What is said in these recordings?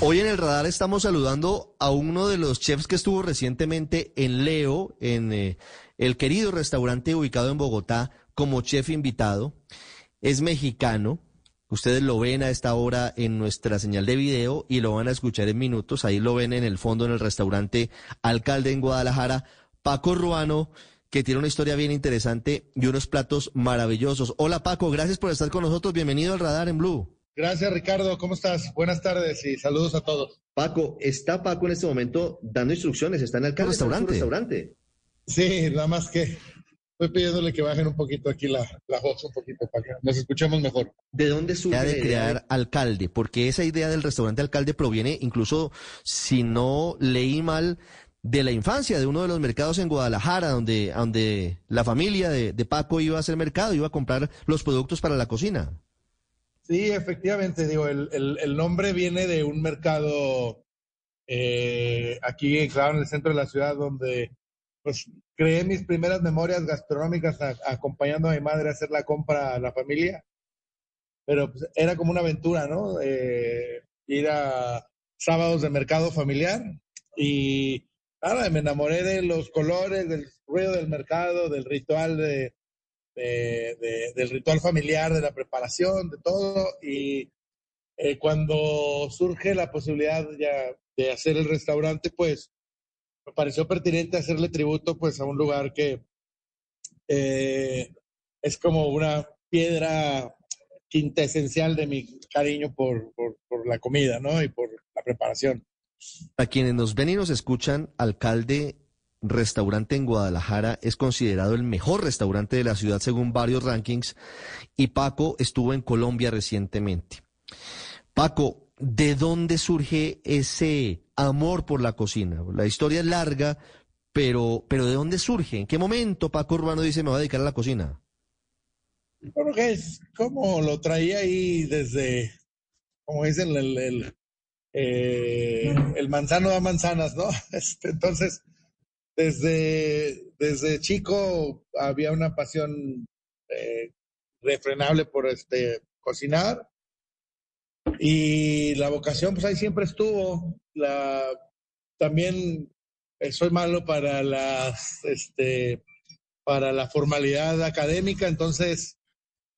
Hoy en el radar estamos saludando a uno de los chefs que estuvo recientemente en Leo, en eh, el querido restaurante ubicado en Bogotá, como chef invitado. Es mexicano. Ustedes lo ven a esta hora en nuestra señal de video y lo van a escuchar en minutos. Ahí lo ven en el fondo en el restaurante Alcalde en Guadalajara. Paco Ruano, que tiene una historia bien interesante y unos platos maravillosos. Hola Paco, gracias por estar con nosotros. Bienvenido al radar en Blue. Gracias, Ricardo. ¿Cómo estás? Buenas tardes y saludos a todos. Paco, está Paco en este momento dando instrucciones, está en el restaurante. restaurante. Sí, nada más que estoy pidiéndole que bajen un poquito aquí la, voz, un poquito, para que nos escuchemos mejor. ¿De dónde surge la idea de crear alcalde? Porque esa idea del restaurante alcalde proviene, incluso si no leí mal, de la infancia, de uno de los mercados en Guadalajara, donde, donde la familia de, de Paco iba a hacer mercado, iba a comprar los productos para la cocina. Sí, efectivamente, digo, el, el, nombre viene de un mercado eh, aquí, claro, en el centro de la ciudad, donde pues creé mis primeras memorias gastronómicas acompañando a mi madre a hacer la compra a la familia. Pero pues, era como una aventura, ¿no? Eh, ir a sábados de mercado familiar y nada, me enamoré de los colores, del ruido del mercado, del ritual de, del ritual familiar, de la preparación, de todo. Y eh, cuando surge la posibilidad ya de hacer el restaurante, pues me pareció pertinente hacerle tributo pues a un lugar que eh, es como una piedra quinta esencial de mi cariño por, por la comida, ¿no? Y por la preparación. A quienes nos ven y nos escuchan, alcalde restaurante en Guadalajara es considerado el mejor restaurante de la ciudad según varios rankings y Paco estuvo en Colombia recientemente. Paco, ¿de dónde surge ese amor por la cocina? La historia es larga, pero, pero ¿de dónde surge? ¿En qué momento Paco Urbano dice me va a dedicar a la cocina? Bueno, que es como lo traía ahí desde, como dicen, el, el, eh, el manzano da manzanas, ¿no? Este, entonces, desde, desde chico había una pasión eh, refrenable por este, cocinar y la vocación pues ahí siempre estuvo. La, también eh, soy malo para las este para la formalidad académica, entonces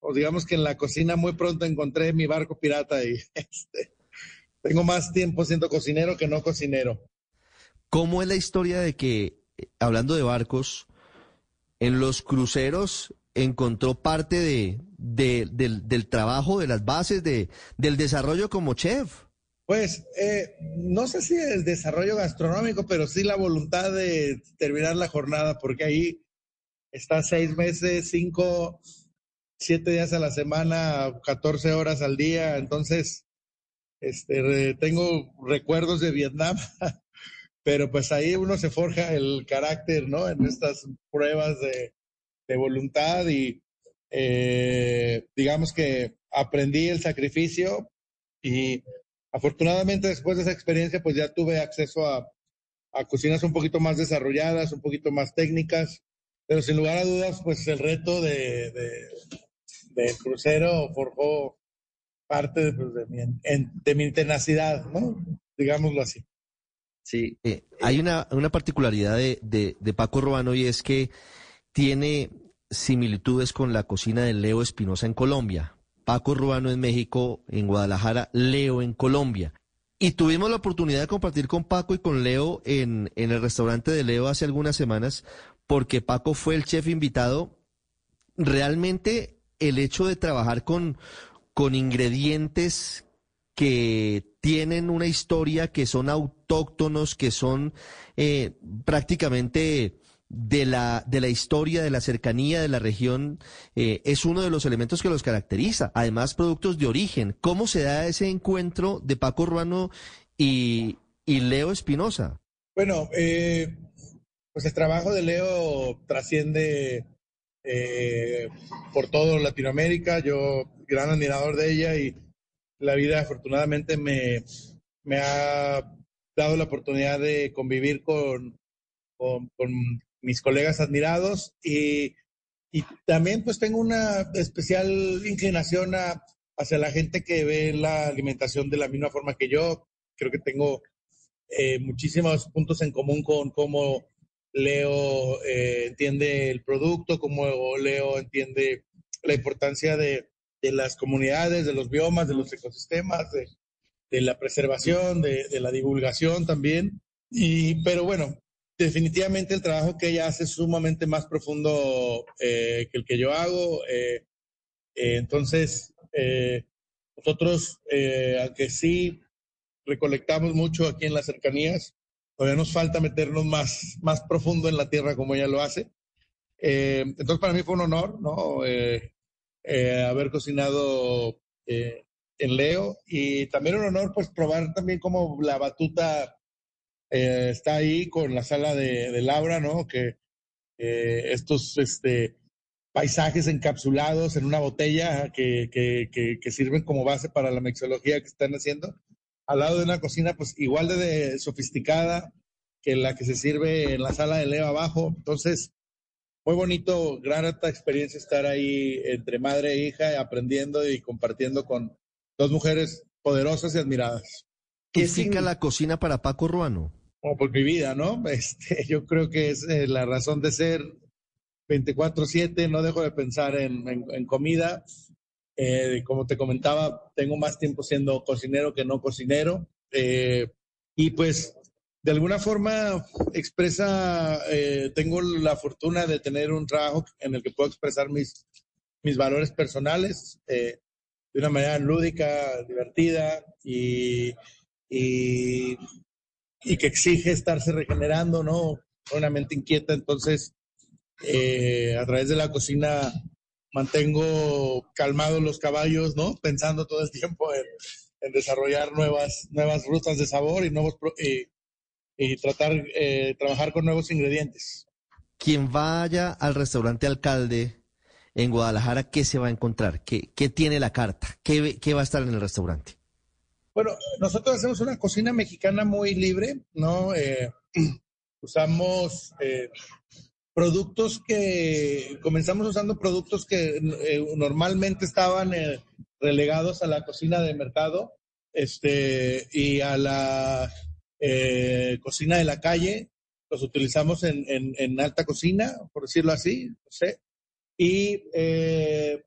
o digamos que en la cocina muy pronto encontré mi barco pirata y este, tengo más tiempo siendo cocinero que no cocinero. ¿Cómo es la historia de que hablando de barcos, en los cruceros encontró parte de, del, trabajo, de las bases, de, del desarrollo como chef. Pues eh, no sé si el desarrollo gastronómico, pero sí la voluntad de terminar la jornada, porque ahí está seis meses, cinco, siete días a la semana, 14 horas al día. Entonces, este, tengo recuerdos de Vietnam pero pues ahí uno se forja el carácter, ¿no? En estas pruebas de, voluntad y eh, digamos que aprendí el sacrificio y afortunadamente después de esa experiencia pues ya tuve acceso a, cocinas un poquito más desarrolladas, un poquito más técnicas, pero sin lugar a dudas pues el reto de, del crucero forjó parte pues, de, mi, de mi tenacidad, ¿no? Digámoslo así. Sí, eh, hay una, una particularidad de, de, Paco Robano y es que tiene similitudes con la cocina de Leo Espinosa en Colombia. Paco Ruano en México, en Guadalajara, Leo en Colombia. Y tuvimos la oportunidad de compartir con Paco y con Leo en, en el restaurante de Leo hace algunas semanas, porque Paco fue el chef invitado. Realmente el hecho de trabajar con, con ingredientes que tienen una historia, que son autóctonos, que son eh, prácticamente de la, de la historia, de la cercanía de la región, eh, es uno de los elementos que los caracteriza. Además, productos de origen. ¿Cómo se da ese encuentro de Paco Urbano y, Leo Espinosa? Bueno, eh, pues el trabajo de Leo trasciende por todo Latinoamérica. Yo, gran admirador de ella y la vida afortunadamente me, me ha dado la oportunidad de convivir con, con, mis colegas admirados y, y, también pues tengo una especial inclinación a, hacia la gente que ve la alimentación de la misma forma que yo. creo que tengo eh, muchísimos puntos en común con cómo Leo eh, entiende el producto, cómo Leo entiende la importancia de, de, las comunidades, de los biomas, de los ecosistemas, de, de la preservación, de, la divulgación también. Y, pero bueno, definitivamente el trabajo que ella hace es sumamente más profundo eh, que el que yo hago. Eh, eh, entonces, nosotros, aunque sí recolectamos mucho aquí en las cercanías, todavía nos falta meternos más, más profundo en la tierra como ella lo hace. entonces, para mí fue un honor, ¿no? Haber cocinado en Leo y también un honor pues probar también como la batuta eh, está ahí con la sala de, Laura, ¿no? Que eh, estos este, paisajes encapsulados en una botella que, que, sirven como base para la mixología que están haciendo, al lado de una cocina pues igual de, sofisticada que la que se sirve en la sala de Leo abajo. Entonces, muy bonito, gran alta experiencia estar ahí entre madre e hija, aprendiendo y compartiendo con, Dos mujeres poderosas y admiradas. ¿Qué significa la cocina para Paco Ruano? Como por mi vida, ¿no? Este, yo creo que es eh, la razón de ser 24/7, no dejo de pensar en, comida. Eh, como te comentaba, tengo más tiempo siendo cocinero que no cocinero. Eh, y pues, de alguna forma, expresa, tengo la fortuna de tener un trabajo en el que puedo expresar mis, mis valores personales de una manera lúdica, divertida y, y, que exige estarse regenerando, ¿no? Una mente inquieta, entonces eh, a través de la cocina mantengo calmados los caballos, ¿no? Pensando todo el tiempo en, desarrollar nuevas, nuevas rutas de sabor y nuevos y, tratar eh, trabajar con nuevos ingredientes. Quien vaya al restaurante alcalde en Guadalajara, ¿qué se va a encontrar? ¿Qué, qué tiene la carta? ¿Qué, ¿Qué, va a estar en el restaurante? Bueno, nosotros hacemos una cocina mexicana muy libre, ¿no? Eh, usamos eh, productos que, comenzamos usando productos que eh, normalmente estaban relegados a la cocina de mercado este, y a la cocina de la calle. Los utilizamos en, en, en alta cocina, por decirlo así, no sé y eh,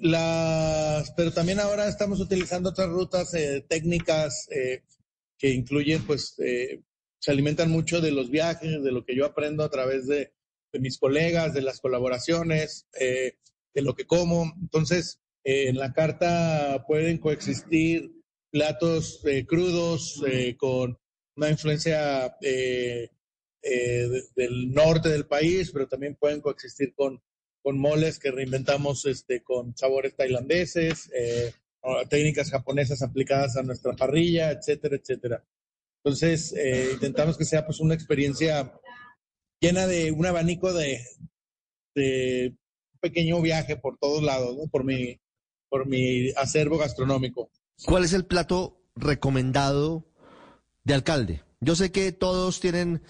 las, pero también ahora estamos utilizando otras rutas eh, técnicas eh, que incluyen, pues, se alimentan mucho de los viajes, de lo que yo aprendo a través de, mis colegas, de las colaboraciones, de lo que como. Entonces, en la carta pueden coexistir platos crudos con una influencia del norte del país, pero también pueden coexistir con con moles que reinventamos este, con sabores tailandeses, eh, técnicas japonesas aplicadas a nuestra parrilla, etcétera, etcétera. Entonces, eh, intentamos que sea pues una experiencia llena de un abanico de, pequeño viaje por todos lados, ¿no? por, mi, por mi acervo gastronómico. ¿Cuál es el plato recomendado de alcalde? Yo sé que todos tienen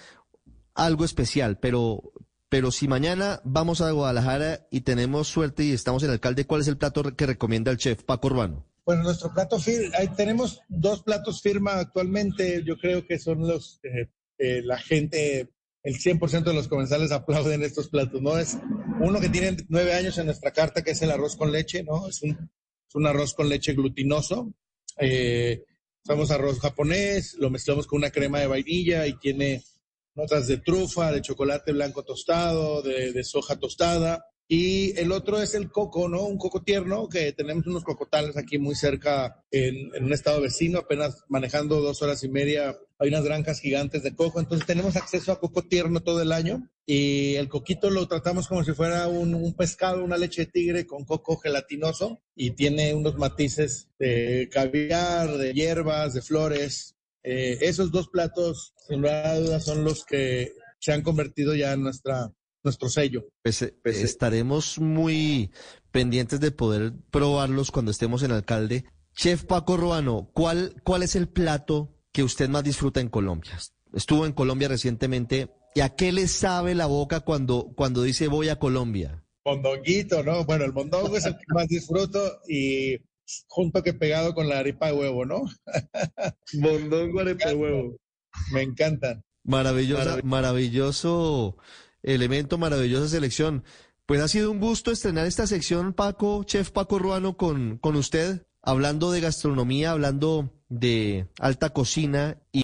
algo especial, pero pero si mañana vamos a Guadalajara y tenemos suerte y estamos en alcalde, ¿cuál es el plato que recomienda el chef Paco Urbano? Bueno, nuestro plato firma, tenemos dos platos firma actualmente, yo creo que son los que eh, la gente, el 100% de los comensales aplauden estos platos, ¿no? Es uno que tiene nueve años en nuestra carta, que es el arroz con leche, ¿no? Es un, es un arroz con leche glutinoso. Eh, usamos arroz japonés, lo mezclamos con una crema de vainilla y tiene notas de trufa, de chocolate blanco tostado, de, soja tostada. Y el otro es el coco, ¿no? Un coco tierno, que tenemos unos cocotales aquí muy cerca en, un estado vecino, apenas manejando dos horas y media. Hay unas granjas gigantes de coco, entonces tenemos acceso a coco tierno todo el año. Y el coquito lo tratamos como si fuera un, pescado, una leche de tigre con coco gelatinoso y tiene unos matices de caviar, de hierbas, de flores, eh, esos dos platos, sin duda, son los que se han convertido ya en nuestra, nuestro sello. Pues, eh, pues estaremos muy pendientes de poder probarlos cuando estemos en alcalde. Chef Paco Ruano, ¿cuál, ¿cuál es el plato que usted más disfruta en Colombia? Estuvo en Colombia recientemente. ¿Y a qué le sabe la boca cuando, cuando dice voy a Colombia? Mondonguito, ¿no? Bueno, el mondongo es el que más disfruto y junto que pegado con la arepa de huevo, ¿no? Mondongo, arepa de huevo. Me encantan. Maravillosa, maravilloso elemento, maravillosa selección. Pues ha sido un gusto estrenar esta sección, Paco, Chef Paco Ruano, con, con usted, hablando de gastronomía, hablando de alta cocina y